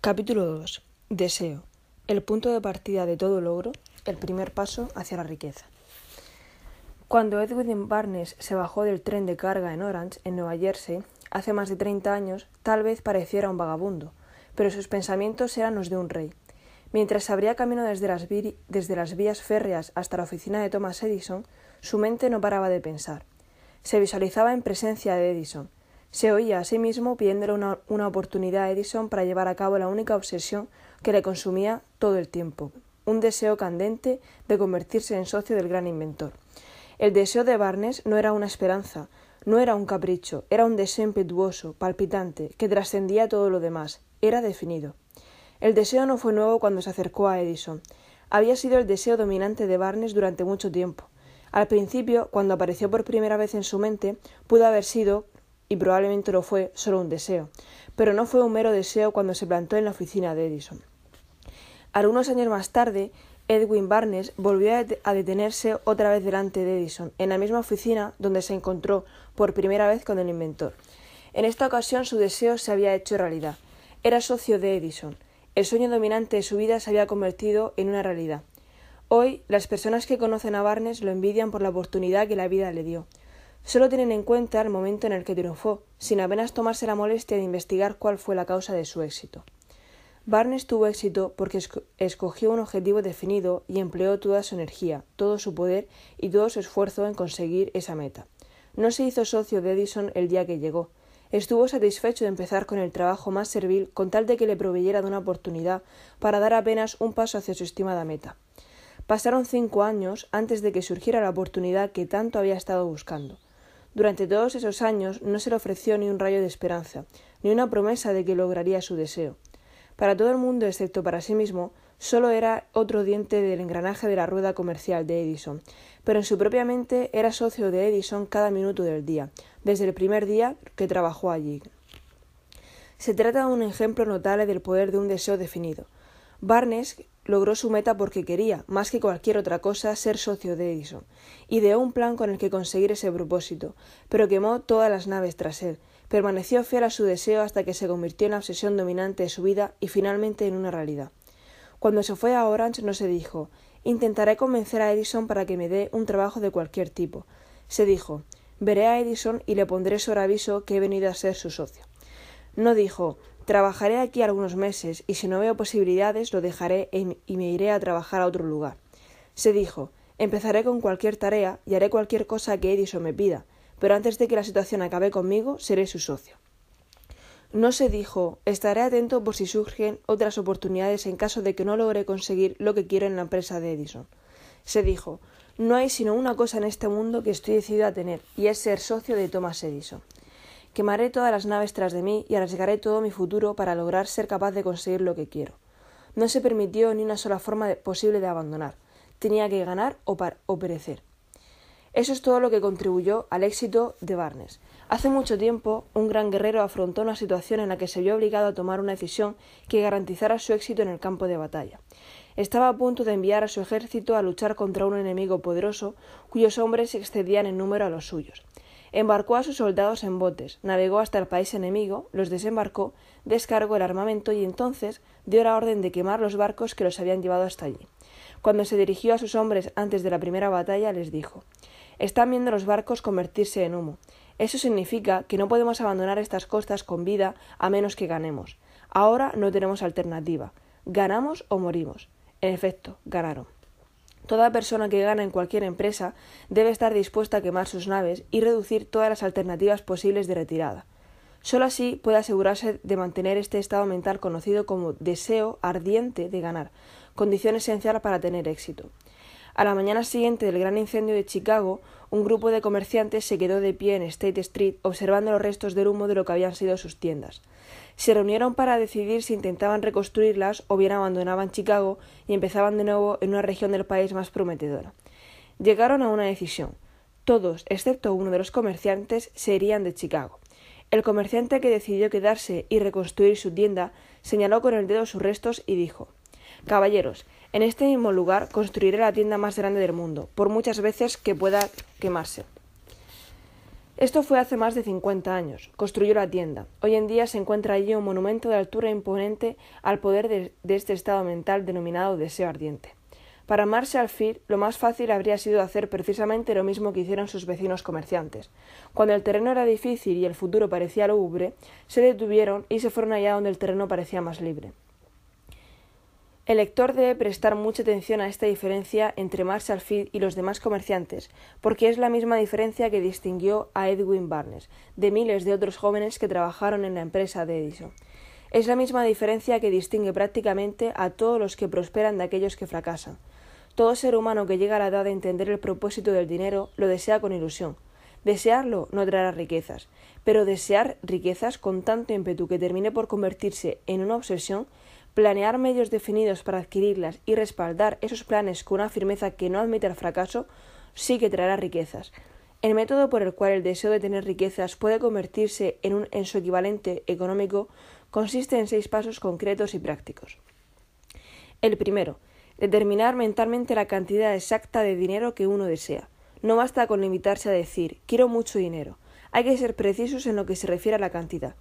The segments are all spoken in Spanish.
Capítulo 2. Deseo. El punto de partida de todo logro, el primer paso hacia la riqueza. Cuando Edwin Barnes se bajó del tren de carga en Orange, en Nueva Jersey, hace más de 30 años, tal vez pareciera un vagabundo, pero sus pensamientos eran los de un rey. Mientras abría camino desde las, desde las vías férreas hasta la oficina de Thomas Edison, su mente no paraba de pensar. Se visualizaba en presencia de Edison, se oía a sí mismo pidiéndole una, una, oportunidad a Edison para llevar a cabo la única obsesión que le consumía todo el tiempo, un deseo candente de convertirse en socio del gran inventor. El deseo de Barnes no era una esperanza, no era un capricho, era un deseo impetuoso, palpitante, que trascendía todo lo demás, era definido. El deseo no fue nuevo cuando se acercó a Edison. Había sido el deseo dominante de Barnes durante mucho tiempo. Al principio, cuando apareció por primera vez en su mente, pudo haber sido, y probablemente lo fue, solo un deseo, pero no fue un mero deseo cuando se plantó en la oficina de Edison. Algunos años más tarde, Edwin Barnes volvió a detenerse otra vez delante de Edison, en la misma oficina donde se encontró por primera vez con el inventor. En esta ocasión su deseo se había hecho realidad. Era socio de Edison. El sueño dominante de su vida se había convertido en una realidad. Hoy, las personas que conocen a Barnes lo envidian por la oportunidad que la vida le dio. Solo tienen en cuenta el momento en el que triunfó, sin apenas tomarse la molestia de investigar cuál fue la causa de su éxito. Barnes tuvo éxito porque escogió un objetivo definido y empleó toda su energía, todo su poder y todo su esfuerzo en conseguir esa meta. No se hizo socio de Edison el día que llegó. Estuvo satisfecho de empezar con el trabajo más servil con tal de que le proveyera de una oportunidad para dar apenas un paso hacia su estimada meta. Pasaron cinco años antes de que surgiera la oportunidad que tanto había estado buscando. Durante todos esos años no se le ofreció ni un rayo de esperanza, ni una promesa de que lograría su deseo. Para todo el mundo, excepto para sí mismo, solo era otro diente del engranaje de la rueda comercial de Edison, pero en su propia mente era socio de Edison cada minuto del día, desde el primer día que trabajó allí. Se trata de un ejemplo notable del poder de un deseo definido. Barnes logró su meta porque quería, más que cualquier otra cosa, ser socio de Edison. Ideó un plan con el que conseguir ese propósito, pero quemó todas las naves tras él. Permaneció fiel a su deseo hasta que se convirtió en la obsesión dominante de su vida y finalmente en una realidad. Cuando se fue a Orange no se dijo intentaré convencer a Edison para que me dé un trabajo de cualquier tipo. Se dijo veré a Edison y le pondré sobre aviso que he venido a ser su socio. No dijo Trabajaré aquí algunos meses y si no veo posibilidades lo dejaré y me iré a trabajar a otro lugar. Se dijo Empezaré con cualquier tarea y haré cualquier cosa que Edison me pida, pero antes de que la situación acabe conmigo seré su socio. No se dijo estaré atento por si surgen otras oportunidades en caso de que no logre conseguir lo que quiero en la empresa de Edison. Se dijo no hay sino una cosa en este mundo que estoy decidido a tener, y es ser socio de Thomas Edison. Quemaré todas las naves tras de mí y arriesgaré todo mi futuro para lograr ser capaz de conseguir lo que quiero. No se permitió ni una sola forma posible de abandonar. Tenía que ganar o, o perecer. Eso es todo lo que contribuyó al éxito de Barnes. Hace mucho tiempo, un gran guerrero afrontó una situación en la que se vio obligado a tomar una decisión que garantizara su éxito en el campo de batalla. Estaba a punto de enviar a su ejército a luchar contra un enemigo poderoso cuyos hombres excedían en número a los suyos. Embarcó a sus soldados en botes, navegó hasta el país enemigo, los desembarcó, descargó el armamento y entonces dio la orden de quemar los barcos que los habían llevado hasta allí. Cuando se dirigió a sus hombres antes de la primera batalla, les dijo Están viendo los barcos convertirse en humo. Eso significa que no podemos abandonar estas costas con vida a menos que ganemos. Ahora no tenemos alternativa. Ganamos o morimos. En efecto, ganaron. Toda persona que gana en cualquier empresa debe estar dispuesta a quemar sus naves y reducir todas las alternativas posibles de retirada. Solo así puede asegurarse de mantener este estado mental conocido como deseo ardiente de ganar, condición esencial para tener éxito. A la mañana siguiente del gran incendio de Chicago, un grupo de comerciantes se quedó de pie en State Street observando los restos del humo de lo que habían sido sus tiendas. Se reunieron para decidir si intentaban reconstruirlas o bien abandonaban Chicago y empezaban de nuevo en una región del país más prometedora. Llegaron a una decisión. Todos, excepto uno de los comerciantes, se irían de Chicago. El comerciante que decidió quedarse y reconstruir su tienda señaló con el dedo sus restos y dijo Caballeros, en este mismo lugar construiré la tienda más grande del mundo, por muchas veces que pueda quemarse. Esto fue hace más de 50 años. Construyó la tienda. Hoy en día se encuentra allí un monumento de altura imponente al poder de, este estado mental denominado deseo ardiente. Para Marshall Field, lo más fácil habría sido hacer precisamente lo mismo que hicieron sus vecinos comerciantes. Cuando el terreno era difícil y el futuro parecía lúgubre, se detuvieron y se fueron allá donde el terreno parecía más libre. El lector debe prestar mucha atención a esta diferencia entre Marshall Field y los demás comerciantes, porque es la misma diferencia que distinguió a Edwin Barnes de miles de otros jóvenes que trabajaron en la empresa de Edison. Es la misma diferencia que distingue prácticamente a todos los que prosperan de aquellos que fracasan. Todo ser humano que llega a la edad de entender el propósito del dinero lo desea con ilusión. Desearlo no traerá riquezas, pero desear riquezas con tanto ímpetu que termine por convertirse en una obsesión, planear medios definidos para adquirirlas y respaldar esos planes con una firmeza que no admite el fracaso, sí que traerá riquezas. El método por el cual el deseo de tener riquezas puede convertirse en, un, en su equivalente económico consiste en seis pasos concretos y prácticos. El primero, Determinar mentalmente la cantidad exacta de dinero que uno desea. No basta con limitarse a decir quiero mucho dinero. Hay que ser precisos en lo que se refiere a la cantidad.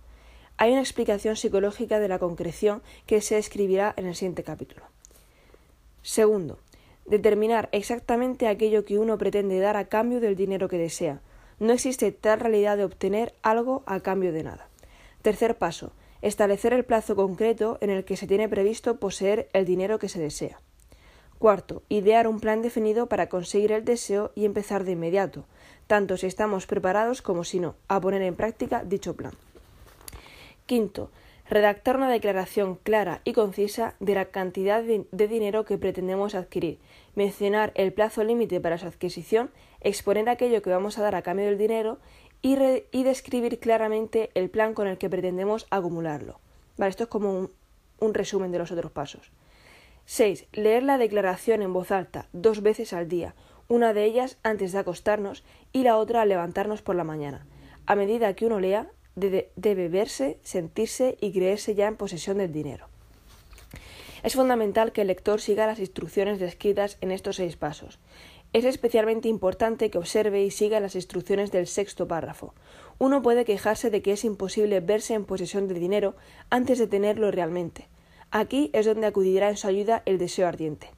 Hay una explicación psicológica de la concreción que se escribirá en el siguiente capítulo. Segundo, determinar exactamente aquello que uno pretende dar a cambio del dinero que desea. No existe tal realidad de obtener algo a cambio de nada. Tercer paso, establecer el plazo concreto en el que se tiene previsto poseer el dinero que se desea. Cuarto, idear un plan definido para conseguir el deseo y empezar de inmediato, tanto si estamos preparados como si no, a poner en práctica dicho plan. Quinto, redactar una declaración clara y concisa de la cantidad de, dinero que pretendemos adquirir, mencionar el plazo límite para su adquisición, exponer aquello que vamos a dar a cambio del dinero y, describir claramente el plan con el que pretendemos acumularlo. Vale, esto es como un resumen de los otros pasos. 6. Leer la declaración en voz alta dos veces al día, una de ellas antes de acostarnos y la otra al levantarnos por la mañana. A medida que uno lea, debe verse, sentirse y creerse ya en posesión del dinero. Es fundamental que el lector siga las instrucciones descritas en estos seis pasos. Es especialmente importante que observe y siga las instrucciones del sexto párrafo. Uno puede quejarse de que es imposible verse en posesión del dinero antes de tenerlo realmente. Aquí es donde acudirá en su ayuda el deseo ardiente.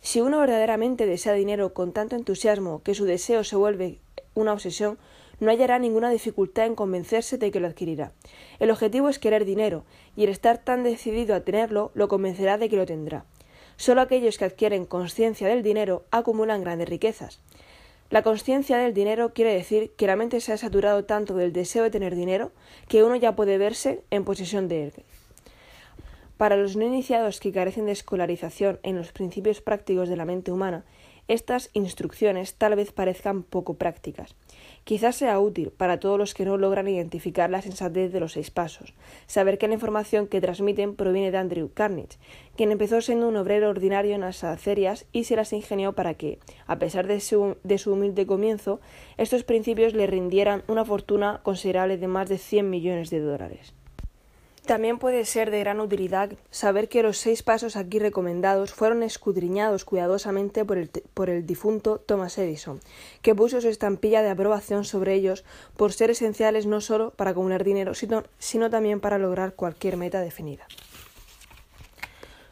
Si uno verdaderamente desea dinero con tanto entusiasmo que su deseo se vuelve una obsesión, no hallará ninguna dificultad en convencerse de que lo adquirirá. El objetivo es querer dinero, y el estar tan decidido a tenerlo lo convencerá de que lo tendrá. Solo aquellos que adquieren conciencia del dinero acumulan grandes riquezas. La conciencia del dinero quiere decir que la mente se ha saturado tanto del deseo de tener dinero que uno ya puede verse en posesión de él. Para los no iniciados que carecen de escolarización en los principios prácticos de la mente humana, estas instrucciones tal vez parezcan poco prácticas. Quizás sea útil para todos los que no logran identificar la sensatez de los seis pasos, saber que la información que transmiten proviene de Andrew Carnage, quien empezó siendo un obrero ordinario en las acerias y se las ingenió para que, a pesar de su, de su humilde comienzo, estos principios le rindieran una fortuna considerable de más de 100 millones de dólares. También puede ser de gran utilidad saber que los seis pasos aquí recomendados fueron escudriñados cuidadosamente por el, por el, difunto Thomas Edison, que puso su estampilla de aprobación sobre ellos por ser esenciales no solo para acumular dinero, sino, sino también para lograr cualquier meta definida.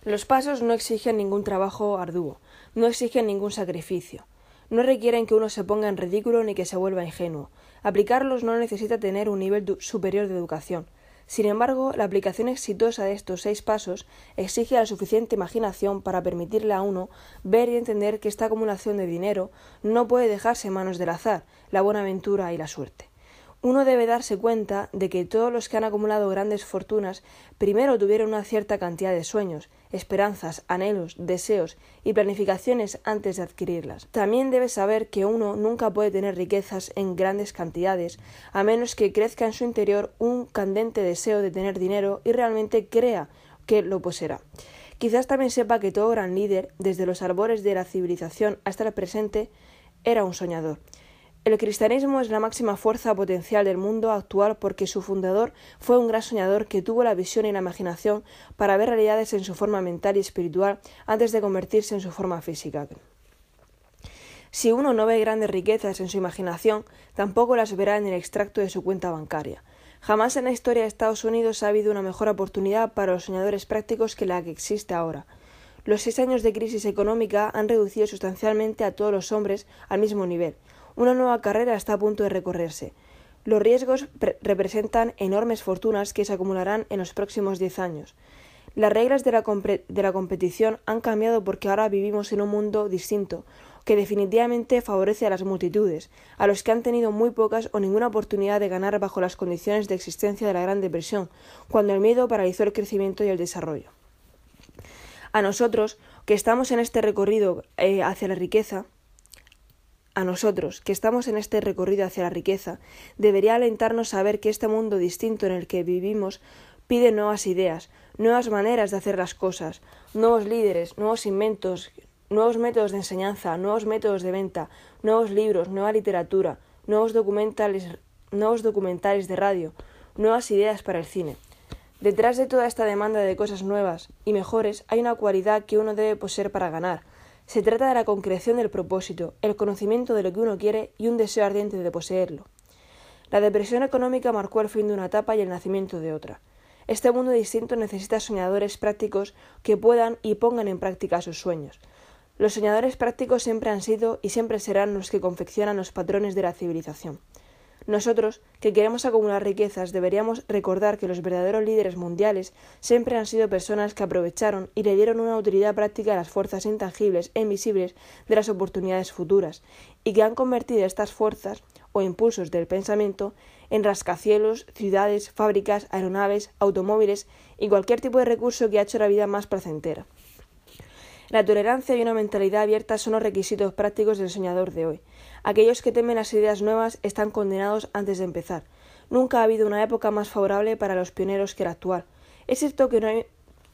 Los pasos no exigen ningún trabajo arduo, no exigen ningún sacrificio, no requieren que uno se ponga en ridículo ni que se vuelva ingenuo. Aplicarlos no necesita tener un nivel superior de educación, sin embargo, la aplicación exitosa de estos seis pasos exige la suficiente imaginación para permitirle a uno ver y entender que esta acumulación de dinero no puede dejarse en manos del azar, la buena aventura y la suerte uno debe darse cuenta de que todos los que han acumulado grandes fortunas primero tuvieron una cierta cantidad de sueños, esperanzas, anhelos, deseos y planificaciones antes de adquirirlas. También debe saber que uno nunca puede tener riquezas en grandes cantidades a menos que crezca en su interior un candente deseo de tener dinero y realmente crea que lo poseerá. Quizás también sepa que todo gran líder, desde los arbores de la civilización hasta el presente, era un soñador. El cristianismo es la máxima fuerza potencial del mundo actual porque su fundador fue un gran soñador que tuvo la visión y la imaginación para ver realidades en su forma mental y espiritual antes de convertirse en su forma física. Si uno no ve grandes riquezas en su imaginación, tampoco las verá en el extracto de su cuenta bancaria. Jamás en la historia de Estados Unidos ha habido una mejor oportunidad para los soñadores prácticos que la que existe ahora. Los seis años de crisis económica han reducido sustancialmente a todos los hombres al mismo nivel. Una nueva carrera está a punto de recorrerse. Los riesgos representan enormes fortunas que se acumularán en los próximos diez años. Las reglas de la, competición han cambiado porque ahora vivimos en un mundo distinto, que definitivamente favorece a las multitudes, a los que han tenido muy pocas o ninguna oportunidad de ganar bajo las condiciones de existencia de la Gran Depresión, cuando el miedo paralizó el crecimiento y el desarrollo. A nosotros, que estamos en este recorrido eh, hacia la riqueza, a nosotros, que estamos en este recorrido hacia la riqueza, debería alentarnos a ver que este mundo distinto en el que vivimos pide nuevas ideas, nuevas maneras de hacer las cosas, nuevos líderes, nuevos inventos, nuevos métodos de enseñanza, nuevos métodos de venta, nuevos libros, nueva literatura, nuevos documentales, nuevos documentales de radio, nuevas ideas para el cine. Detrás de toda esta demanda de cosas nuevas y mejores hay una cualidad que uno debe poseer para ganar. Se trata de la concreción del propósito, el conocimiento de lo que uno quiere y un deseo ardiente de poseerlo. La depresión económica marcó el fin de una etapa y el nacimiento de otra. Este mundo distinto necesita soñadores prácticos que puedan y pongan en práctica sus sueños. Los soñadores prácticos siempre han sido y siempre serán los que confeccionan los patrones de la civilización. Nosotros, que queremos acumular riquezas, deberíamos recordar que los verdaderos líderes mundiales siempre han sido personas que aprovecharon y le dieron una utilidad práctica a las fuerzas intangibles e invisibles de las oportunidades futuras, y que han convertido estas fuerzas o impulsos del pensamiento en rascacielos, ciudades, fábricas, aeronaves, automóviles y cualquier tipo de recurso que ha hecho la vida más placentera. La tolerancia y una mentalidad abierta son los requisitos prácticos del soñador de hoy. Aquellos que temen las ideas nuevas están condenados antes de empezar. Nunca ha habido una época más favorable para los pioneros que la actual. Es cierto que no hay,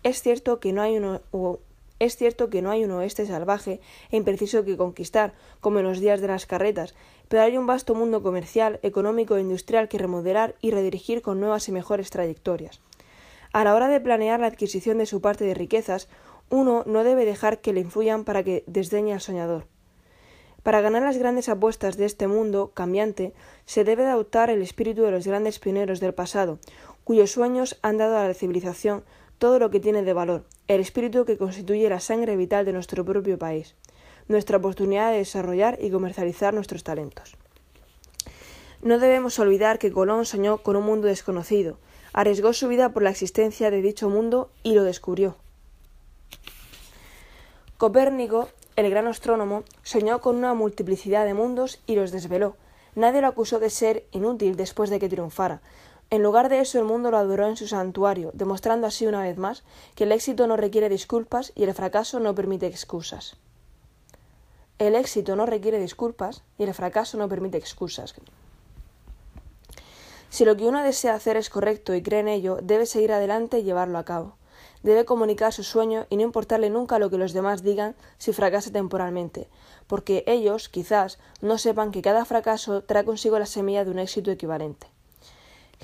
es cierto que no hay un oeste salvaje e impreciso que conquistar, como en los días de las carretas, pero hay un vasto mundo comercial, económico e industrial que remodelar y redirigir con nuevas y mejores trayectorias. A la hora de planear la adquisición de su parte de riquezas, uno no debe dejar que le influyan para que desdeñe al soñador. Para ganar las grandes apuestas de este mundo cambiante, se debe adoptar el espíritu de los grandes pioneros del pasado, cuyos sueños han dado a la civilización todo lo que tiene de valor, el espíritu que constituye la sangre vital de nuestro propio país, nuestra oportunidad de desarrollar y comercializar nuestros talentos. No debemos olvidar que Colón soñó con un mundo desconocido, arriesgó su vida por la existencia de dicho mundo y lo descubrió. Copérnico, el gran astrónomo, soñó con una multiplicidad de mundos y los desveló. Nadie lo acusó de ser inútil después de que triunfara. En lugar de eso, el mundo lo adoró en su santuario, demostrando así una vez más que el éxito no requiere disculpas y el fracaso no permite excusas. El éxito no requiere disculpas y el fracaso no permite excusas. Si lo que uno desea hacer es correcto y cree en ello, debe seguir adelante y llevarlo a cabo. Debe comunicar su sueño y no importarle nunca lo que los demás digan si fracasa temporalmente, porque ellos, quizás, no sepan que cada fracaso trae consigo la semilla de un éxito equivalente.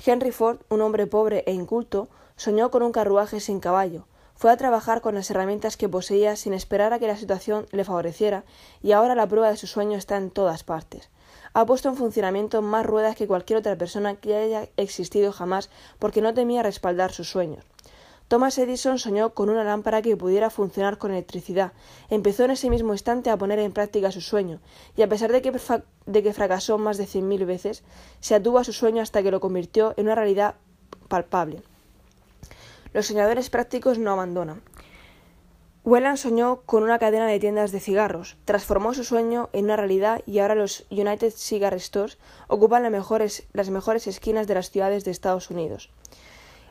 Henry Ford, un hombre pobre e inculto, soñó con un carruaje sin caballo, fue a trabajar con las herramientas que poseía sin esperar a que la situación le favoreciera, y ahora la prueba de su sueño está en todas partes. Ha puesto en funcionamiento más ruedas que cualquier otra persona que haya existido jamás porque no temía respaldar sus sueños. Thomas Edison soñó con una lámpara que pudiera funcionar con electricidad. Empezó en ese mismo instante a poner en práctica su sueño, y a pesar de que, fracasó más de cien mil veces, se atuvo a su sueño hasta que lo convirtió en una realidad palpable. Los soñadores prácticos no abandonan. Whelan soñó con una cadena de tiendas de cigarros, transformó su sueño en una realidad y ahora los United Cigar Stores ocupan mejores, las mejores esquinas de las ciudades de Estados Unidos.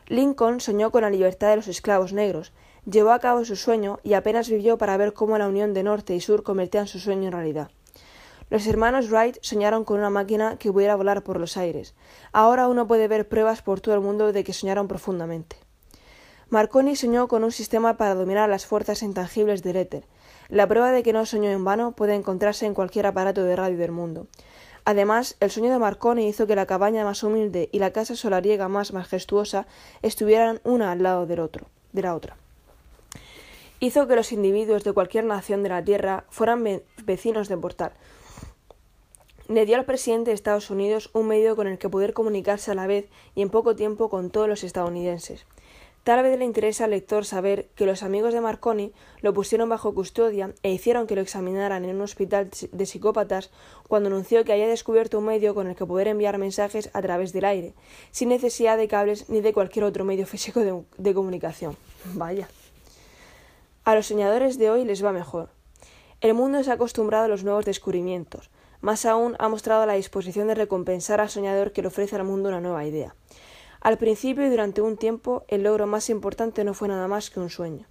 Lincoln soñó con la libertad de los esclavos negros, llevó a cabo su sueño y apenas vivió para ver cómo la unión de norte y sur convertían su sueño en realidad. Los hermanos Wright soñaron con una máquina que pudiera volar por los aires. Ahora uno puede ver pruebas por todo el mundo de que soñaron profundamente. Marconi soñó con un sistema para dominar las fuerzas intangibles del éter. La prueba de que no soñó en vano puede encontrarse en cualquier aparato de radio del mundo. Además, el sueño de Marconi hizo que la cabaña más humilde y la casa solariega más majestuosa estuvieran una al lado del otro, de la otra. hizo que los individuos de cualquier nación de la Tierra fueran vecinos de portal. Le dio al presidente de Estados Unidos un medio con el que poder comunicarse a la vez y en poco tiempo con todos los estadounidenses. Tal vez le interesa al lector saber que los amigos de Marconi lo pusieron bajo custodia e hicieron que lo examinaran en un hospital de psicópatas cuando anunció que había descubierto un medio con el que poder enviar mensajes a través del aire, sin necesidad de cables ni de cualquier otro medio físico de, de comunicación. Vaya. A los soñadores de hoy les va mejor. El mundo se ha acostumbrado a los nuevos descubrimientos. Más aún ha mostrado la disposición de recompensar al soñador que le ofrece al mundo una nueva idea. Al principio y durante un tiempo el logro más importante no fue nada más que un sueño.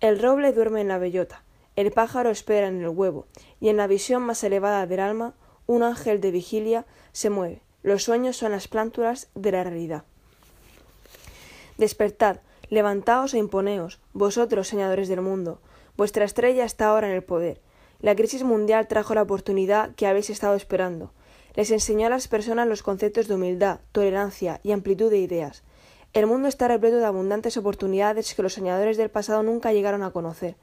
El roble duerme en la bellota, el pájaro espera en el huevo, y en la visión más elevada del alma, un ángel de vigilia se mueve. Los sueños son las plántulas de la realidad. Despertad, levantaos e imponeos, vosotros, señadores del mundo. Vuestra estrella está ahora en el poder. La crisis mundial trajo la oportunidad que habéis estado esperando. Les enseñó a las personas los conceptos de humildad, tolerancia y amplitud de ideas. El mundo está repleto de abundantes oportunidades que los soñadores del pasado nunca llegaron a conocer.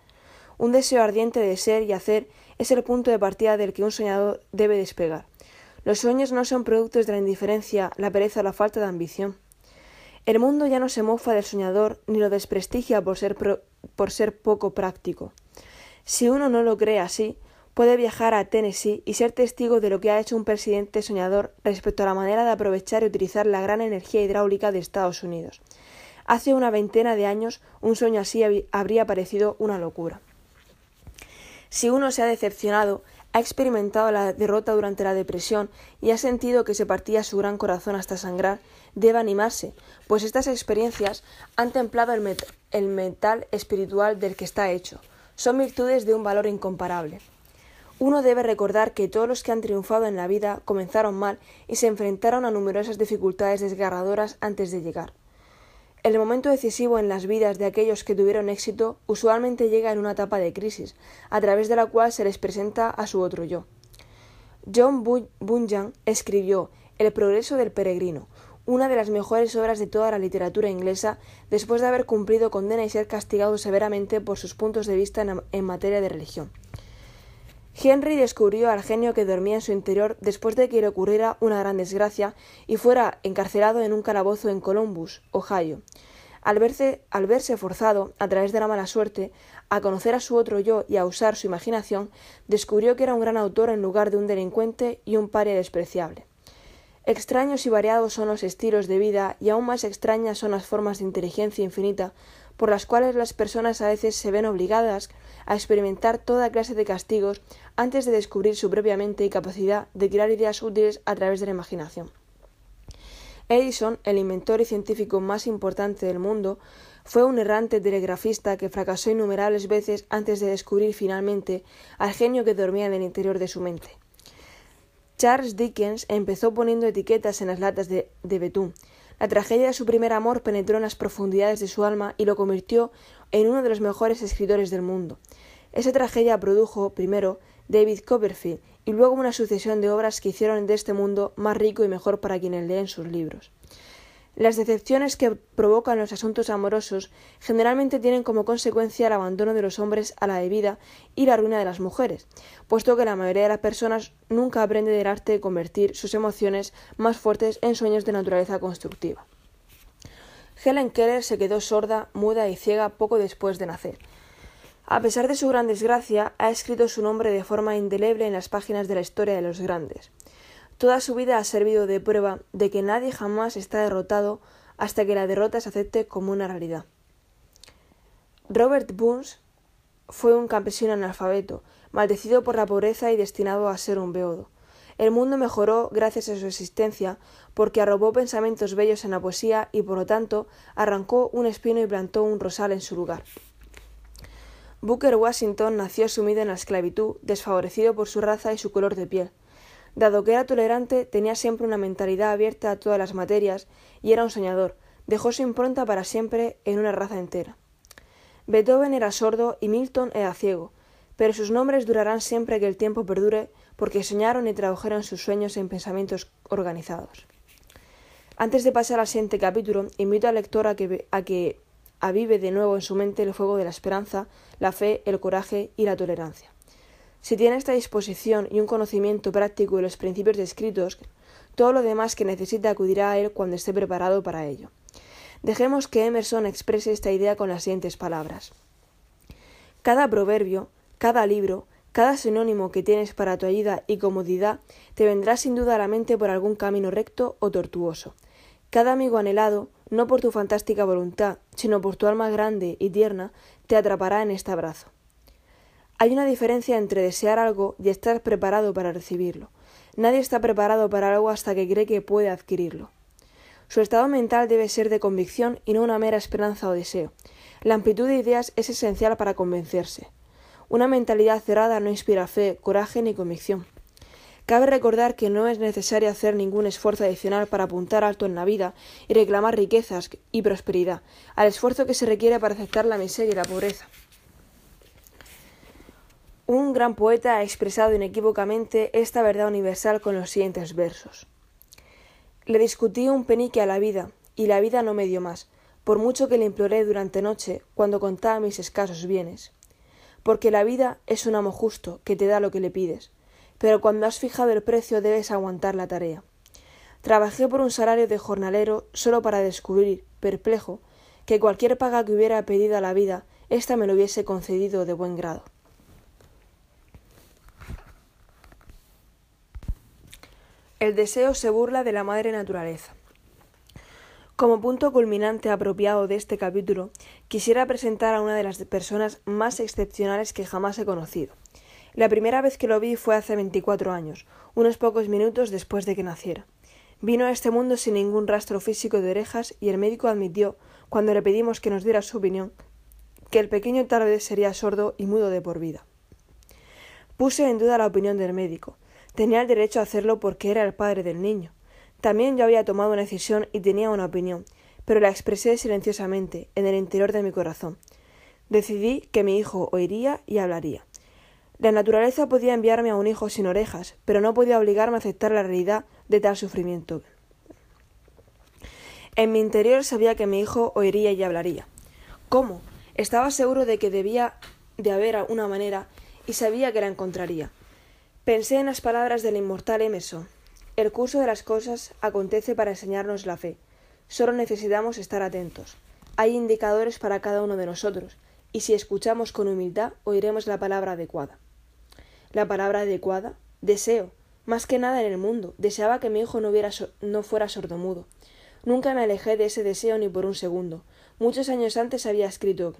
Un deseo ardiente de ser y hacer es el punto de partida del que un soñador debe despegar. Los sueños no son productos de la indiferencia, la pereza o la falta de ambición. El mundo ya no se mofa del soñador ni lo desprestigia por ser, por ser poco práctico. Si uno no lo cree así, puede viajar a Tennessee y ser testigo de lo que ha hecho un presidente soñador respecto a la manera de aprovechar y utilizar la gran energía hidráulica de Estados Unidos. Hace una veintena de años un sueño así habría parecido una locura. Si uno se ha decepcionado, ha experimentado la derrota durante la depresión y ha sentido que se partía su gran corazón hasta sangrar, debe animarse, pues estas experiencias han templado el, el metal espiritual del que está hecho. Son virtudes de un valor incomparable. Uno debe recordar que todos los que han triunfado en la vida comenzaron mal y se enfrentaron a numerosas dificultades desgarradoras antes de llegar. El momento decisivo en las vidas de aquellos que tuvieron éxito usualmente llega en una etapa de crisis, a través de la cual se les presenta a su otro yo. John Bunyan escribió El progreso del peregrino, una de las mejores obras de toda la literatura inglesa, después de haber cumplido condena y ser castigado severamente por sus puntos de vista en materia de religión. Henry descubrió al genio que dormía en su interior después de que le ocurriera una gran desgracia y fuera encarcelado en un calabozo en Columbus, Ohio. Al verse, al verse forzado, a través de la mala suerte, a conocer a su otro yo y a usar su imaginación, descubrió que era un gran autor en lugar de un delincuente y un paria despreciable. Extraños y variados son los estilos de vida y aún más extrañas son las formas de inteligencia infinita por las cuales las personas a veces se ven obligadas a experimentar toda clase de castigos antes de descubrir su propia mente y capacidad de crear ideas útiles a través de la imaginación. Edison, el inventor y científico más importante del mundo, fue un errante telegrafista que fracasó innumerables veces antes de descubrir finalmente al genio que dormía en el interior de su mente. Charles Dickens empezó poniendo etiquetas en las latas de, de betún, la tragedia de su primer amor penetró en las profundidades de su alma y lo convirtió en uno de los mejores escritores del mundo. Esa tragedia produjo, primero, David Copperfield y luego una sucesión de obras que hicieron de este mundo más rico y mejor para quienes leen sus libros. Las decepciones que provocan los asuntos amorosos generalmente tienen como consecuencia el abandono de los hombres a la debida y la ruina de las mujeres, puesto que la mayoría de las personas nunca aprende del arte de convertir sus emociones más fuertes en sueños de naturaleza constructiva. Helen Keller se quedó sorda, muda y ciega poco después de nacer. A pesar de su gran desgracia, ha escrito su nombre de forma indeleble en las páginas de la historia de los grandes. Toda su vida ha servido de prueba de que nadie jamás está derrotado hasta que la derrota se acepte como una realidad. Robert Burns fue un campesino analfabeto, maldecido por la pobreza y destinado a ser un beodo. El mundo mejoró gracias a su existencia, porque arrobó pensamientos bellos en la poesía y por lo tanto arrancó un espino y plantó un rosal en su lugar. Booker Washington nació sumido en la esclavitud, desfavorecido por su raza y su color de piel. Dado que era tolerante, tenía siempre una mentalidad abierta a todas las materias y era un soñador. Dejó su impronta para siempre en una raza entera. Beethoven era sordo y Milton era ciego, pero sus nombres durarán siempre que el tiempo perdure porque soñaron y tradujeron sus sueños en pensamientos organizados. Antes de pasar al siguiente capítulo, invito al lector a que, a que avive de nuevo en su mente el fuego de la esperanza, la fe, el coraje y la tolerancia. Si tiene esta disposición y un conocimiento práctico de los principios descritos, todo lo demás que necesita acudirá a él cuando esté preparado para ello. Dejemos que Emerson exprese esta idea con las siguientes palabras. Cada proverbio, cada libro, cada sinónimo que tienes para tu ayuda y comodidad te vendrá sin duda a la mente por algún camino recto o tortuoso. Cada amigo anhelado, no por tu fantástica voluntad, sino por tu alma grande y tierna, te atrapará en este abrazo. Hay una diferencia entre desear algo y estar preparado para recibirlo. Nadie está preparado para algo hasta que cree que puede adquirirlo. Su estado mental debe ser de convicción y no una mera esperanza o deseo. La amplitud de ideas es esencial para convencerse. Una mentalidad cerrada no inspira fe, coraje ni convicción. Cabe recordar que no es necesario hacer ningún esfuerzo adicional para apuntar alto en la vida y reclamar riquezas y prosperidad, al esfuerzo que se requiere para aceptar la miseria y la pobreza. Un gran poeta ha expresado inequívocamente esta verdad universal con los siguientes versos. Le discutí un penique a la vida, y la vida no me dio más, por mucho que le imploré durante noche cuando contaba mis escasos bienes porque la vida es un amo justo que te da lo que le pides, pero cuando has fijado el precio debes aguantar la tarea. Trabajé por un salario de jornalero solo para descubrir, perplejo, que cualquier paga que hubiera pedido a la vida, ésta me lo hubiese concedido de buen grado. El deseo se burla de la madre naturaleza. Como punto culminante apropiado de este capítulo, quisiera presentar a una de las personas más excepcionales que jamás he conocido. La primera vez que lo vi fue hace veinticuatro años, unos pocos minutos después de que naciera. Vino a este mundo sin ningún rastro físico de orejas y el médico admitió, cuando le pedimos que nos diera su opinión, que el pequeño tal vez sería sordo y mudo de por vida. Puse en duda la opinión del médico. Tenía el derecho a hacerlo porque era el padre del niño. También yo había tomado una decisión y tenía una opinión, pero la expresé silenciosamente, en el interior de mi corazón. Decidí que mi hijo oiría y hablaría. La naturaleza podía enviarme a un hijo sin orejas, pero no podía obligarme a aceptar la realidad de tal sufrimiento. En mi interior sabía que mi hijo oiría y hablaría. ¿Cómo? Estaba seguro de que debía de haber una manera y sabía que la encontraría. Pensé en las palabras del inmortal Emerson, el curso de las cosas acontece para enseñarnos la fe. Solo necesitamos estar atentos. Hay indicadores para cada uno de nosotros, y si escuchamos con humildad, oiremos la palabra adecuada. La palabra adecuada, deseo, más que nada en el mundo, deseaba que mi hijo no, no fuera sordomudo. Nunca me alejé de ese deseo ni por un segundo. Muchos años antes había escrito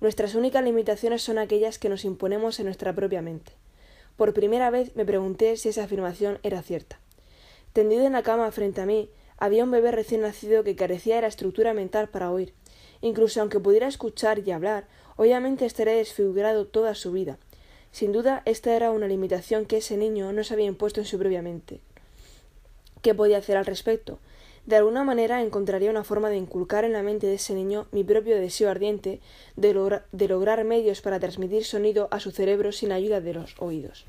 Nuestras únicas limitaciones son aquellas que nos imponemos en nuestra propia mente. Por primera vez me pregunté si esa afirmación era cierta. Tendido en la cama frente a mí, había un bebé recién nacido que carecía de la estructura mental para oír. Incluso aunque pudiera escuchar y hablar, obviamente estaría desfigurado toda su vida. Sin duda, esta era una limitación que ese niño no se había impuesto en su propia mente. ¿Qué podía hacer al respecto? De alguna manera encontraría una forma de inculcar en la mente de ese niño mi propio deseo ardiente de, lograr medios para transmitir sonido a su cerebro sin ayuda de los oídos.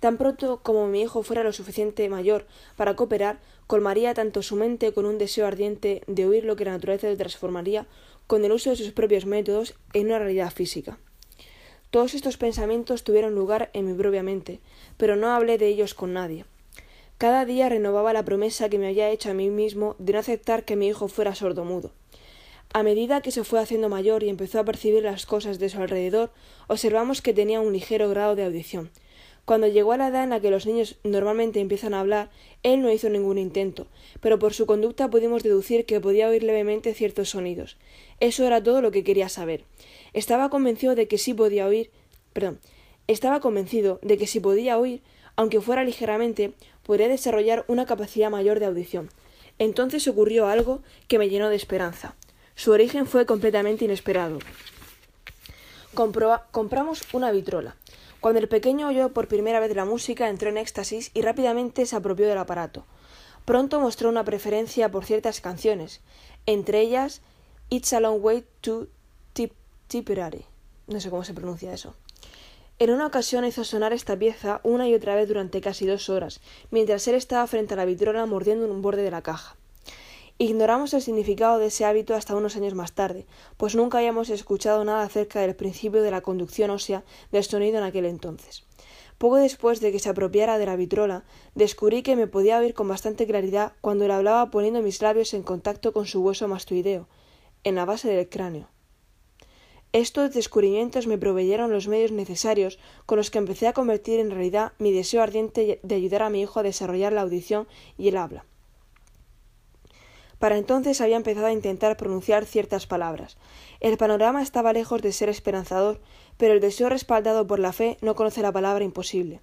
Tan pronto como mi hijo fuera lo suficiente mayor para cooperar, colmaría tanto su mente con un deseo ardiente de oír lo que la naturaleza le transformaría con el uso de sus propios métodos en una realidad física. Todos estos pensamientos tuvieron lugar en mi propia mente, pero no hablé de ellos con nadie. Cada día renovaba la promesa que me había hecho a mí mismo de no aceptar que mi hijo fuera sordomudo. A medida que se fue haciendo mayor y empezó a percibir las cosas de su alrededor, observamos que tenía un ligero grado de audición, cuando llegó a la edad en la que los niños normalmente empiezan a hablar, él no hizo ningún intento, pero por su conducta pudimos deducir que podía oír levemente ciertos sonidos. Eso era todo lo que quería saber. Estaba convencido de que sí podía oír, perdón, estaba convencido de que si podía oír, aunque fuera ligeramente, podría desarrollar una capacidad mayor de audición. Entonces ocurrió algo que me llenó de esperanza. Su origen fue completamente inesperado. compramos una vitrola. Cuando el pequeño oyó por primera vez la música, entró en éxtasis y rápidamente se apropió del aparato. Pronto mostró una preferencia por ciertas canciones, entre ellas It's a Long Way to Tipperary. No sé cómo se pronuncia eso. En una ocasión hizo sonar esta pieza una y otra vez durante casi dos horas, mientras él estaba frente a la vitrola mordiendo un borde de la caja. Ignoramos el significado de ese hábito hasta unos años más tarde, pues nunca habíamos escuchado nada acerca del principio de la conducción ósea del sonido en aquel entonces. Poco después de que se apropiara de la vitrola, descubrí que me podía oír con bastante claridad cuando le hablaba poniendo mis labios en contacto con su hueso mastoideo, en la base del cráneo. Estos descubrimientos me proveyeron los medios necesarios con los que empecé a convertir en realidad mi deseo ardiente de ayudar a mi hijo a desarrollar la audición y el habla. Para entonces había empezado a intentar pronunciar ciertas palabras. El panorama estaba lejos de ser esperanzador, pero el deseo respaldado por la fe no conoce la palabra imposible.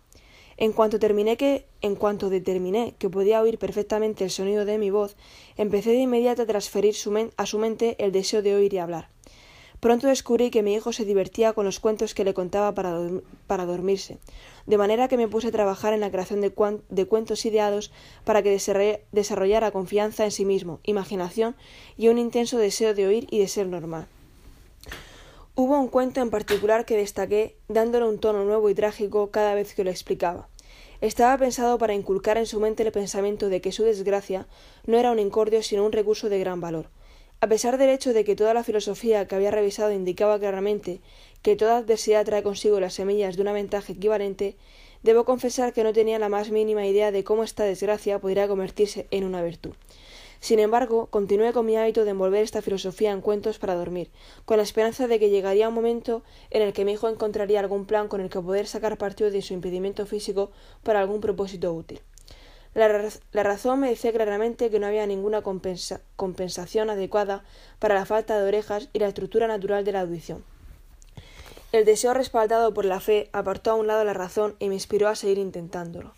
En cuanto terminé que, en cuanto determiné que podía oír perfectamente el sonido de mi voz, empecé de inmediato a transferir a su mente el deseo de oír y hablar. Pronto descubrí que mi hijo se divertía con los cuentos que le contaba para, para dormirse, de manera que me puse a trabajar en la creación de, de cuentos ideados para que desarrollara confianza en sí mismo, imaginación y un intenso deseo de oír y de ser normal. Hubo un cuento en particular que destaqué, dándole un tono nuevo y trágico cada vez que lo explicaba. Estaba pensado para inculcar en su mente el pensamiento de que su desgracia no era un incordio sino un recurso de gran valor. A pesar del hecho de que toda la filosofía que había revisado indicaba claramente que toda adversidad trae consigo las semillas de una ventaja equivalente, debo confesar que no tenía la más mínima idea de cómo esta desgracia podría convertirse en una virtud. Sin embargo, continué con mi hábito de envolver esta filosofía en cuentos para dormir, con la esperanza de que llegaría un momento en el que mi hijo encontraría algún plan con el que poder sacar partido de su impedimento físico para algún propósito útil. La, razón me decía claramente que no había ninguna compensación adecuada para la falta de orejas y la estructura natural de la audición. El deseo respaldado por la fe apartó a un lado la razón y me inspiró a seguir intentándolo.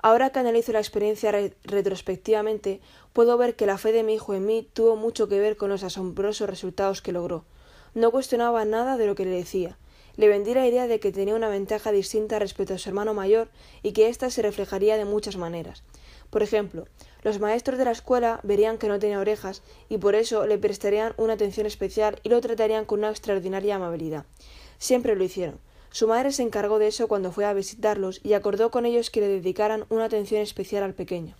Ahora que analizo la experiencia retrospectivamente, puedo ver que la fe de mi hijo en mí tuvo mucho que ver con los asombrosos resultados que logró. No cuestionaba nada de lo que le decía, le vendí la idea de que tenía una ventaja distinta respecto a su hermano mayor y que ésta se reflejaría de muchas maneras. Por ejemplo, los maestros de la escuela verían que no tenía orejas y por eso le prestarían una atención especial y lo tratarían con una extraordinaria amabilidad. Siempre lo hicieron. Su madre se encargó de eso cuando fue a visitarlos y acordó con ellos que le dedicaran una atención especial al pequeño.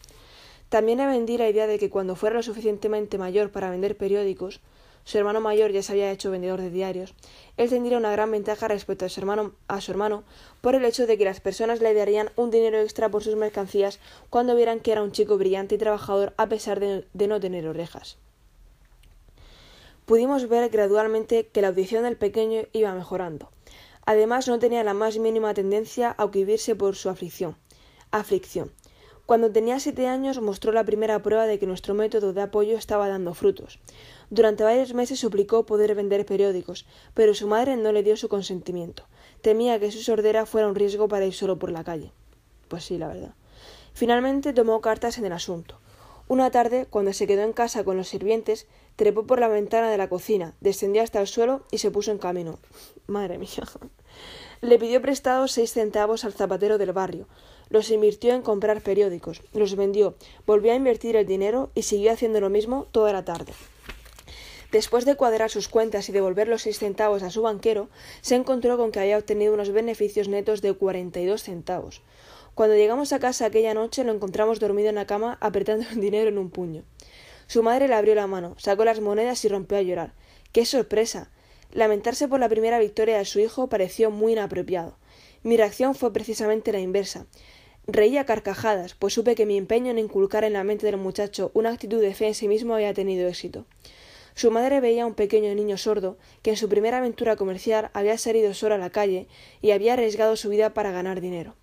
También le vendí la idea de que cuando fuera lo suficientemente mayor para vender periódicos, su hermano mayor ya se había hecho vendedor de diarios, él tendría una gran ventaja respecto a su hermano, a su hermano por el hecho de que las personas le darían un dinero extra por sus mercancías cuando vieran que era un chico brillante y trabajador a pesar de, no tener orejas. Pudimos ver gradualmente que la audición del pequeño iba mejorando. Además, no tenía la más mínima tendencia a cohibirse por su aflicción. aflicción. Cuando tenía siete años mostró la primera prueba de que nuestro método de apoyo estaba dando frutos. Durante varios meses suplicó poder vender periódicos, pero su madre no le dio su consentimiento. Temía que su sordera fuera un riesgo para ir solo por la calle. Pues sí, la verdad. Finalmente tomó cartas en el asunto. Una tarde, cuando se quedó en casa con los sirvientes, trepó por la ventana de la cocina, descendió hasta el suelo y se puso en camino. Madre mía. Le pidió prestados seis centavos al zapatero del barrio, los invirtió en comprar periódicos, los vendió, volvió a invertir el dinero y siguió haciendo lo mismo toda la tarde. Después de cuadrar sus cuentas y devolver los seis centavos a su banquero, se encontró con que había obtenido unos beneficios netos de cuarenta y dos centavos. Cuando llegamos a casa aquella noche lo encontramos dormido en la cama apretando el dinero en un puño. Su madre le abrió la mano, sacó las monedas y rompió a llorar. ¡Qué sorpresa! Lamentarse por la primera victoria de su hijo pareció muy inapropiado. Mi reacción fue precisamente la inversa. Reía carcajadas, pues supe que mi empeño en inculcar en la mente del muchacho una actitud de fe en sí mismo había tenido éxito. Su madre veía a un pequeño niño sordo que en su primera aventura comercial había salido solo a la calle y había arriesgado su vida para ganar dinero.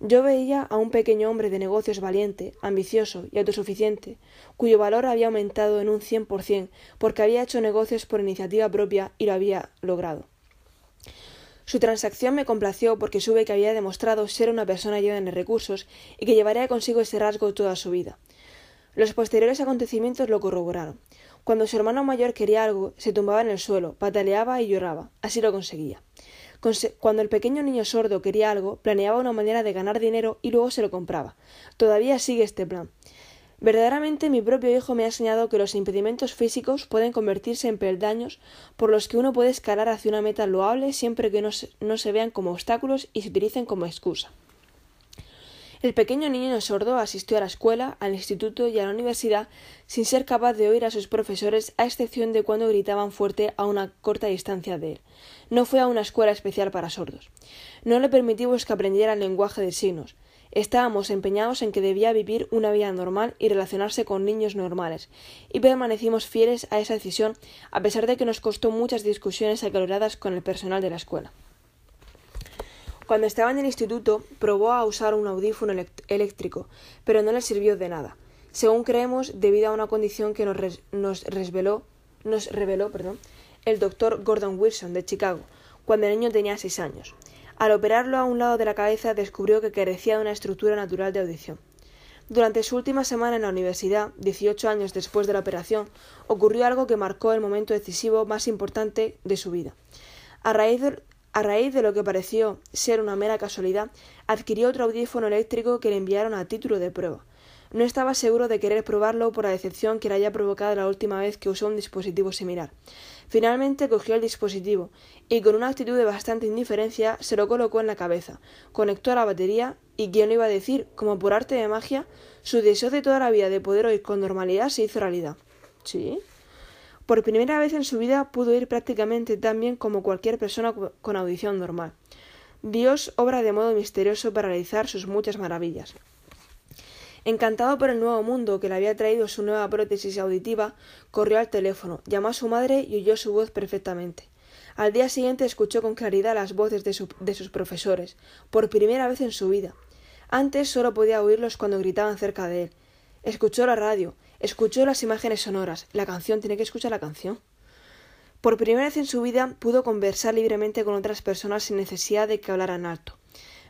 Yo veía a un pequeño hombre de negocios valiente, ambicioso y autosuficiente, cuyo valor había aumentado en un cien por cien porque había hecho negocios por iniciativa propia y lo había logrado. Su transacción me complació porque supe que había demostrado ser una persona llena de recursos y que llevaría consigo ese rasgo toda su vida. Los posteriores acontecimientos lo corroboraron. Cuando su hermano mayor quería algo, se tumbaba en el suelo, pataleaba y lloraba. Así lo conseguía. Cuando el pequeño niño sordo quería algo, planeaba una manera de ganar dinero y luego se lo compraba. Todavía sigue este plan. Verdaderamente mi propio hijo me ha enseñado que los impedimentos físicos pueden convertirse en peldaños por los que uno puede escalar hacia una meta loable siempre que no se, no se vean como obstáculos y se utilicen como excusa. El pequeño niño sordo asistió a la escuela, al instituto y a la universidad sin ser capaz de oír a sus profesores, a excepción de cuando gritaban fuerte a una corta distancia de él. No fue a una escuela especial para sordos. No le permitimos que aprendiera el lenguaje de signos. Estábamos empeñados en que debía vivir una vida normal y relacionarse con niños normales, y permanecimos fieles a esa decisión a pesar de que nos costó muchas discusiones acaloradas con el personal de la escuela. Cuando estaba en el instituto, probó a usar un audífono eléctrico, pero no le sirvió de nada. Según creemos, debido a una condición que nos, nos, reveló, el doctor Gordon Wilson de Chicago, cuando el niño tenía seis años. Al operarlo a un lado de la cabeza descubrió que carecía de una estructura natural de audición. Durante su última semana en la universidad, 18 años después de la operación, ocurrió algo que marcó el momento decisivo más importante de su vida. A raíz de, a raíz de lo que pareció ser una mera casualidad, adquirió otro audífono eléctrico que le enviaron a título de prueba. No estaba seguro de querer probarlo por la decepción que le haya provocado la última vez que usó un dispositivo similar. Finalmente cogió el dispositivo y con una actitud de bastante indiferencia se lo colocó en la cabeza, conectó a la batería y quién lo iba a decir, como por arte de magia, su deseo de toda la vida de poder oír con normalidad se hizo realidad. ¿Sí? Por primera vez en su vida pudo ir prácticamente tan bien como cualquier persona con audición normal. Dios obra de modo misterioso para realizar sus muchas maravillas. Encantado por el nuevo mundo que le había traído su nueva prótesis auditiva, corrió al teléfono, llamó a su madre y oyó su voz perfectamente. Al día siguiente escuchó con claridad las voces de, de sus profesores, por primera vez en su vida. Antes solo podía oírlos cuando gritaban cerca de él. Escuchó la radio, Escuchó las imágenes sonoras. La canción tiene que escuchar la canción. Por primera vez en su vida pudo conversar libremente con otras personas sin necesidad de que hablaran alto.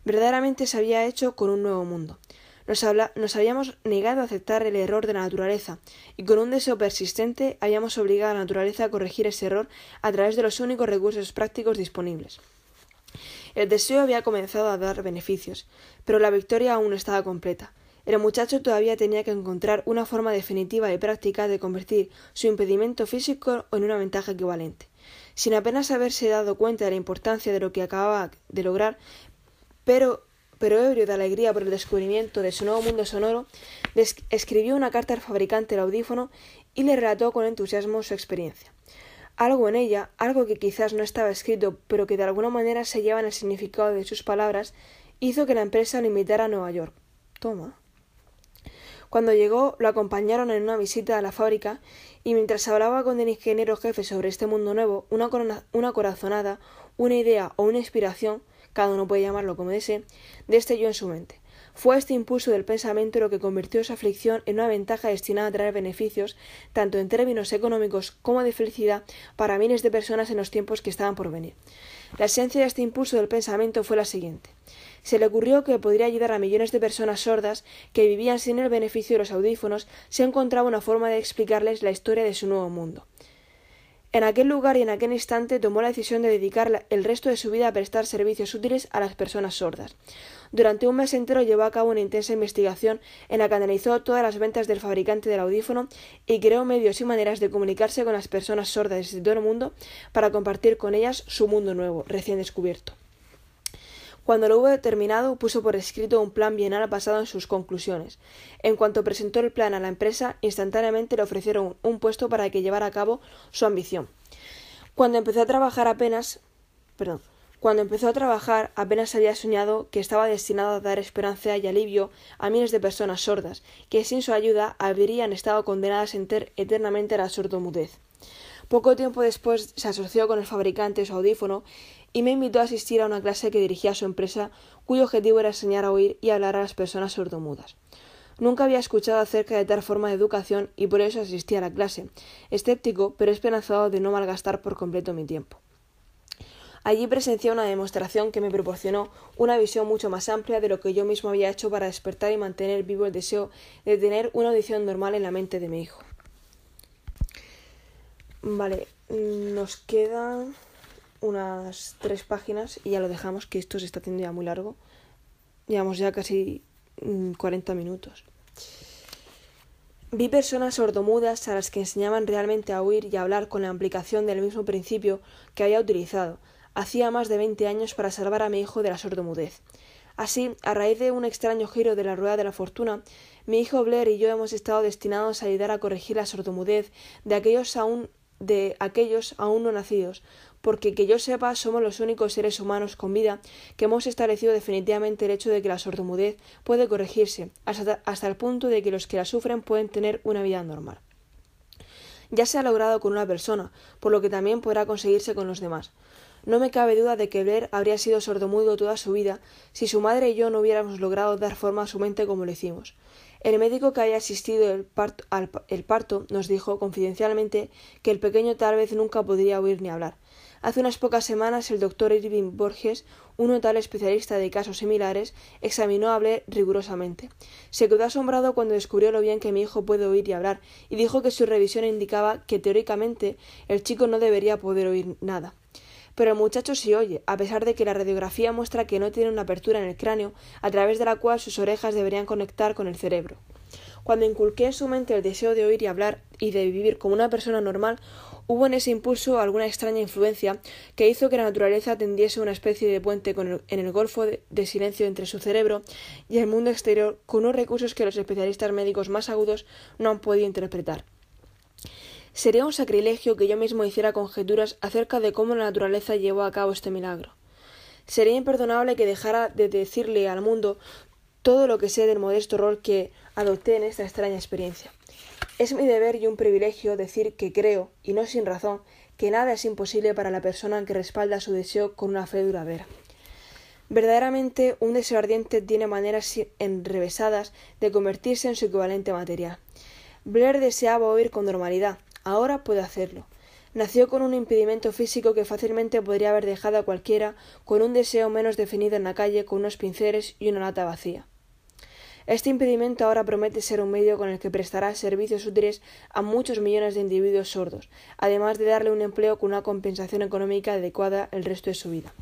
Verdaderamente se había hecho con un nuevo mundo. Nos, habíamos negado a aceptar el error de la naturaleza, y con un deseo persistente habíamos obligado a la naturaleza a corregir ese error a través de los únicos recursos prácticos disponibles. El deseo había comenzado a dar beneficios, pero la victoria aún no estaba completa. El muchacho todavía tenía que encontrar una forma definitiva y práctica de convertir su impedimento físico en una ventaja equivalente. Sin apenas haberse dado cuenta de la importancia de lo que acababa de lograr, pero, pero ebrio de alegría por el descubrimiento de su nuevo mundo sonoro, escribió una carta al fabricante del audífono y le relató con entusiasmo su experiencia. Algo en ella, algo que quizás no estaba escrito, pero que de alguna manera se lleva en el significado de sus palabras, hizo que la empresa lo invitara a Nueva York. Toma. Cuando llegó, lo acompañaron en una visita a la fábrica y mientras hablaba con el ingeniero jefe sobre este mundo nuevo, una, una corazonada, una idea o una inspiración, cada uno puede llamarlo como desee, destelló en su mente. Fue este impulso del pensamiento lo que convirtió su aflicción en una ventaja destinada a traer beneficios, tanto en términos económicos como de felicidad, para miles de personas en los tiempos que estaban por venir. La esencia de este impulso del pensamiento fue la siguiente. Se le ocurrió que podría ayudar a millones de personas sordas que vivían sin el beneficio de los audífonos si encontraba una forma de explicarles la historia de su nuevo mundo. En aquel lugar y en aquel instante tomó la decisión de dedicar el resto de su vida a prestar servicios útiles a las personas sordas. Durante un mes entero llevó a cabo una intensa investigación en la que analizó todas las ventas del fabricante del audífono y creó medios y maneras de comunicarse con las personas sordas de todo el mundo para compartir con ellas su mundo nuevo, recién descubierto. Cuando lo hubo terminado, puso por escrito un plan bienal basado en sus conclusiones. En cuanto presentó el plan a la empresa, instantáneamente le ofrecieron un puesto para que llevara a cabo su ambición. Cuando empezó a trabajar apenas, perdón, cuando empezó a trabajar apenas había soñado que estaba destinado a dar esperanza y alivio a miles de personas sordas, que sin su ayuda habrían estado condenadas eternamente a la sordomudez. Poco tiempo después se asoció con el fabricante de su audífono y me invitó a asistir a una clase que dirigía su empresa, cuyo objetivo era enseñar a oír y hablar a las personas sordomudas. Nunca había escuchado acerca de tal forma de educación y por eso asistí a la clase, escéptico pero esperanzado de no malgastar por completo mi tiempo. Allí presencié una demostración que me proporcionó una visión mucho más amplia de lo que yo mismo había hecho para despertar y mantener vivo el deseo de tener una audición normal en la mente de mi hijo. Vale, nos quedan unas tres páginas y ya lo dejamos, que esto se está haciendo ya muy largo. Llevamos ya casi 40 mm, minutos. Vi personas sordomudas a las que enseñaban realmente a oír y a hablar con la aplicación del mismo principio que había utilizado hacía más de 20 años para salvar a mi hijo de la sordomudez. Así, a raíz de un extraño giro de la rueda de la fortuna, mi hijo Blair y yo hemos estado destinados a ayudar a corregir la sordomudez de aquellos aún de aquellos aún no nacidos, porque que yo sepa somos los únicos seres humanos con vida que hemos establecido definitivamente el hecho de que la sordomudez puede corregirse hasta, hasta el punto de que los que la sufren pueden tener una vida normal. Ya se ha logrado con una persona, por lo que también podrá conseguirse con los demás. No me cabe duda de que Blair habría sido sordomudo toda su vida si su madre y yo no hubiéramos logrado dar forma a su mente como lo hicimos. El médico que había asistido al parto nos dijo confidencialmente que el pequeño tal vez nunca podría oír ni hablar. Hace unas pocas semanas el doctor Irving Borges, un notable especialista de casos similares, examinó a Blair rigurosamente. Se quedó asombrado cuando descubrió lo bien que mi hijo puede oír y hablar, y dijo que su revisión indicaba que teóricamente el chico no debería poder oír nada. Pero el muchacho sí oye, a pesar de que la radiografía muestra que no tiene una apertura en el cráneo, a través de la cual sus orejas deberían conectar con el cerebro. Cuando inculqué en su mente el deseo de oír y hablar y de vivir como una persona normal, hubo en ese impulso alguna extraña influencia que hizo que la naturaleza tendiese una especie de puente en el golfo de, de, silencio entre su cerebro y el mundo exterior con unos recursos que los especialistas médicos más agudos no han podido interpretar. Sería un sacrilegio que yo mismo hiciera conjeturas acerca de cómo la naturaleza llevó a cabo este milagro. Sería imperdonable que dejara de decirle al mundo todo lo que sé del modesto rol que adopté en esta extraña experiencia. Es mi deber y un privilegio decir que creo, y no sin razón, que nada es imposible para la persona que respalda su deseo con una fe duradera. Verdaderamente, un deseo ardiente tiene maneras enrevesadas de convertirse en su equivalente material. Blair deseaba oír con normalidad, Ahora puede hacerlo. Nació con un impedimento físico que fácilmente podría haber dejado a cualquiera con un deseo menos definido en la calle con unos pinceles y una lata vacía. Este impedimento ahora promete ser un medio con el que prestará servicios útiles a muchos millones de individuos sordos, además de darle un empleo con una compensación económica adecuada el resto de su vida.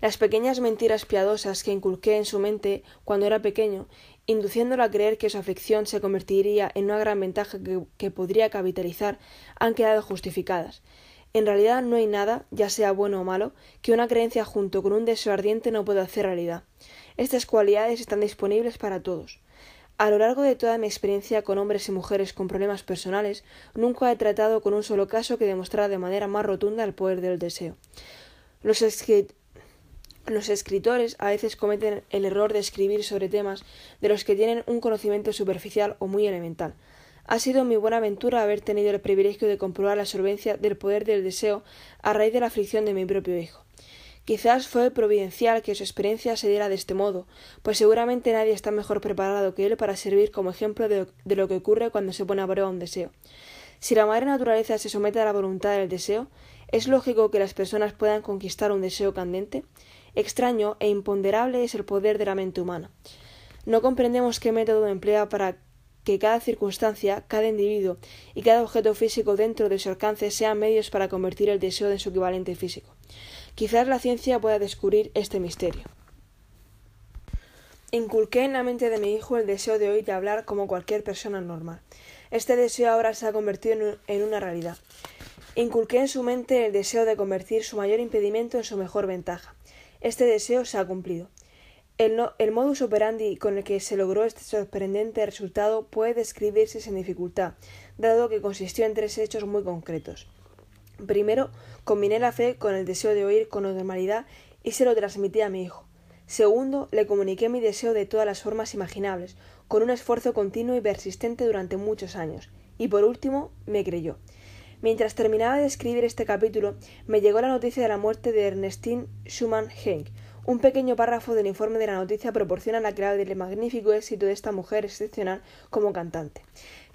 Las pequeñas mentiras piadosas que inculqué en su mente cuando era pequeño, induciéndolo a creer que su afección se convertiría en una gran ventaja que, que, podría capitalizar, han quedado justificadas. En realidad no hay nada, ya sea bueno o malo, que una creencia junto con un deseo ardiente no pueda hacer realidad. Estas cualidades están disponibles para todos. A lo largo de toda mi experiencia con hombres y mujeres con problemas personales, nunca he tratado con un solo caso que demostrara de manera más rotunda el poder del deseo. Los, los escritores a veces cometen el error de escribir sobre temas de los que tienen un conocimiento superficial o muy elemental. Ha sido mi buena aventura haber tenido el privilegio de comprobar la solvencia del poder del deseo a raíz de la aflicción de mi propio hijo. Quizás fue providencial que su experiencia se diera de este modo, pues seguramente nadie está mejor preparado que él para servir como ejemplo de, de lo que ocurre cuando se pone a prueba un deseo. Si la madre naturaleza se somete a la voluntad del deseo, ¿es lógico que las personas puedan conquistar un deseo candente? Extraño e imponderable es el poder de la mente humana. No comprendemos qué método emplea para que cada circunstancia, cada individuo y cada objeto físico dentro de su alcance sean medios para convertir el deseo en su equivalente físico. Quizás la ciencia pueda descubrir este misterio. Inculqué en la mente de mi hijo el deseo de oír y hablar como cualquier persona normal. Este deseo ahora se ha convertido en una realidad. Inculqué en su mente el deseo de convertir su mayor impedimento en su mejor ventaja. Este deseo se ha cumplido. El, modus operandi con el que se logró este sorprendente resultado puede describirse sin dificultad, dado que consistió en tres hechos muy concretos. Primero, combiné la fe con el deseo de oír con normalidad y se lo transmití a mi hijo. Segundo, le comuniqué mi deseo de todas las formas imaginables, con un esfuerzo continuo y persistente durante muchos años. Y por último, me creyó. Mientras terminaba de escribir este capítulo, me llegó la noticia de la muerte de Ernestine Schumann Henk. Un pequeño párrafo del informe de la noticia proporciona la clave del magnífico éxito de esta mujer excepcional como cantante.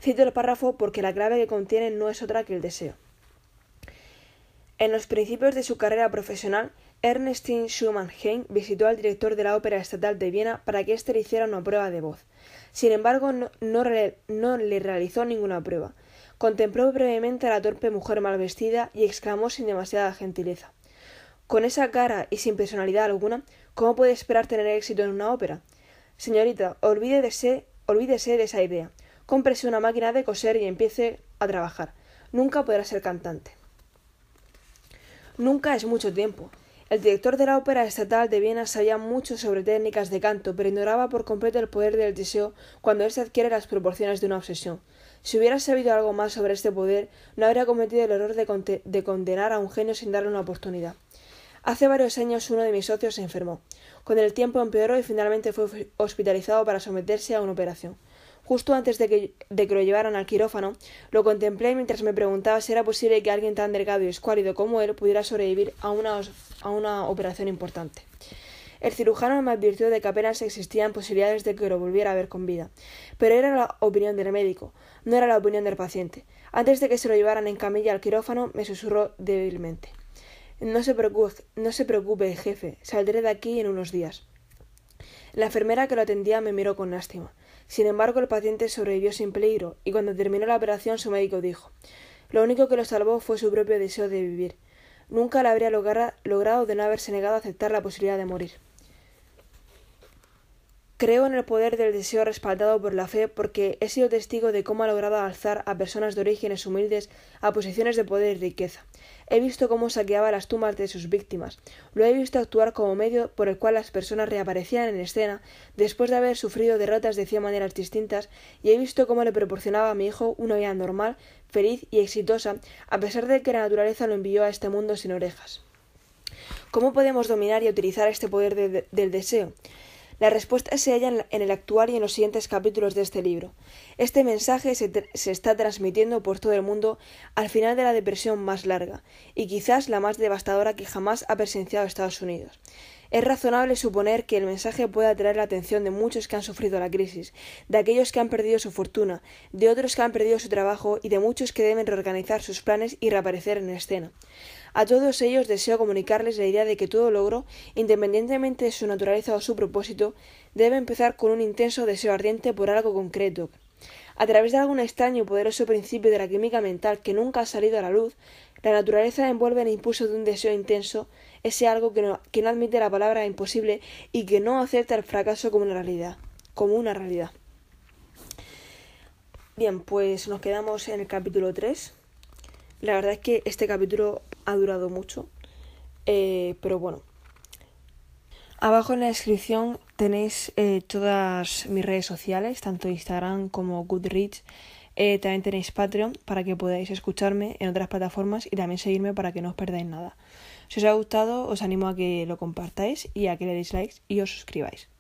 Cito el párrafo porque la clave que contiene no es otra que el deseo. En los principios de su carrera profesional, Ernestine Schumann Henk visitó al director de la Ópera Estatal de Viena para que éste le hiciera una prueba de voz. Sin embargo, no le realizó ninguna prueba. Contempló brevemente a la torpe mujer mal vestida y exclamó sin demasiada gentileza Con esa cara y sin personalidad alguna, ¿cómo puede esperar tener éxito en una ópera? Señorita, olvídese, olvídese de esa idea. Cómprese una máquina de coser y empiece a trabajar. Nunca podrá ser cantante. Nunca es mucho tiempo. El director de la Ópera Estatal de Viena sabía mucho sobre técnicas de canto, pero ignoraba por completo el poder del deseo cuando éste adquiere las proporciones de una obsesión. Si hubiera sabido algo más sobre este poder, no habría cometido el error de, de condenar a un genio sin darle una oportunidad. Hace varios años uno de mis socios se enfermó. Con el tiempo empeoró y finalmente fue hospitalizado para someterse a una operación. Justo antes de que, lo llevaran al quirófano, lo contemplé mientras me preguntaba si era posible que alguien tan delgado y escuálido como él pudiera sobrevivir a una operación importante. El cirujano me advirtió de que apenas existían posibilidades de que lo volviera a ver con vida. Pero era la opinión del médico, no era la opinión del paciente. Antes de que se lo llevaran en camilla al quirófano, me susurró débilmente. No se preocupe, no se preocupe, jefe, saldré de aquí en unos días. La enfermera que lo atendía me miró con lástima. Sin embargo, el paciente sobrevivió sin peligro, y cuando terminó la operación su médico dijo Lo único que lo salvó fue su propio deseo de vivir. Nunca le habría logrado de no haberse negado a aceptar la posibilidad de morir. Creo en el poder del deseo respaldado por la fe porque he sido testigo de cómo ha logrado alzar a personas de orígenes humildes a posiciones de poder y riqueza. He visto cómo saqueaba las tumbas de sus víctimas. Lo he visto actuar como medio por el cual las personas reaparecían en escena después de haber sufrido derrotas de cien maneras distintas y he visto cómo le proporcionaba a mi hijo una vida normal, feliz y exitosa, a pesar de que la naturaleza lo envió a este mundo sin orejas. ¿Cómo podemos dominar y utilizar este poder del deseo? La respuesta se halla en el actual y en los siguientes capítulos de este libro. Este mensaje se, se, está transmitiendo por todo el mundo al final de la depresión más larga, y quizás la más devastadora que jamás ha presenciado Estados Unidos. Es razonable suponer que el mensaje pueda atraer la atención de muchos que han sufrido la crisis, de aquellos que han perdido su fortuna, de otros que han perdido su trabajo y de muchos que deben reorganizar sus planes y reaparecer en escena. A todos ellos deseo comunicarles la idea de que todo logro, independientemente de su naturaleza o su propósito, debe empezar con un intenso deseo ardiente por algo concreto. A través de algún extraño y poderoso principio de la química mental que nunca ha salido a la luz, la naturaleza envuelve en el impulso de un deseo intenso ese algo que no, que no admite la palabra imposible y que no acepta el fracaso como una realidad, como una realidad. Bien, pues nos quedamos en el capítulo 3. La verdad es que este capítulo ha durado mucho, eh, pero bueno. Abajo en la descripción tenéis eh, todas mis redes sociales, tanto Instagram como Goodreads. Eh, también tenéis Patreon para que podáis escucharme en otras plataformas y también seguirme para que no os perdáis nada. Si os ha gustado, os animo a que lo compartáis y a que le deis likes y os suscribáis.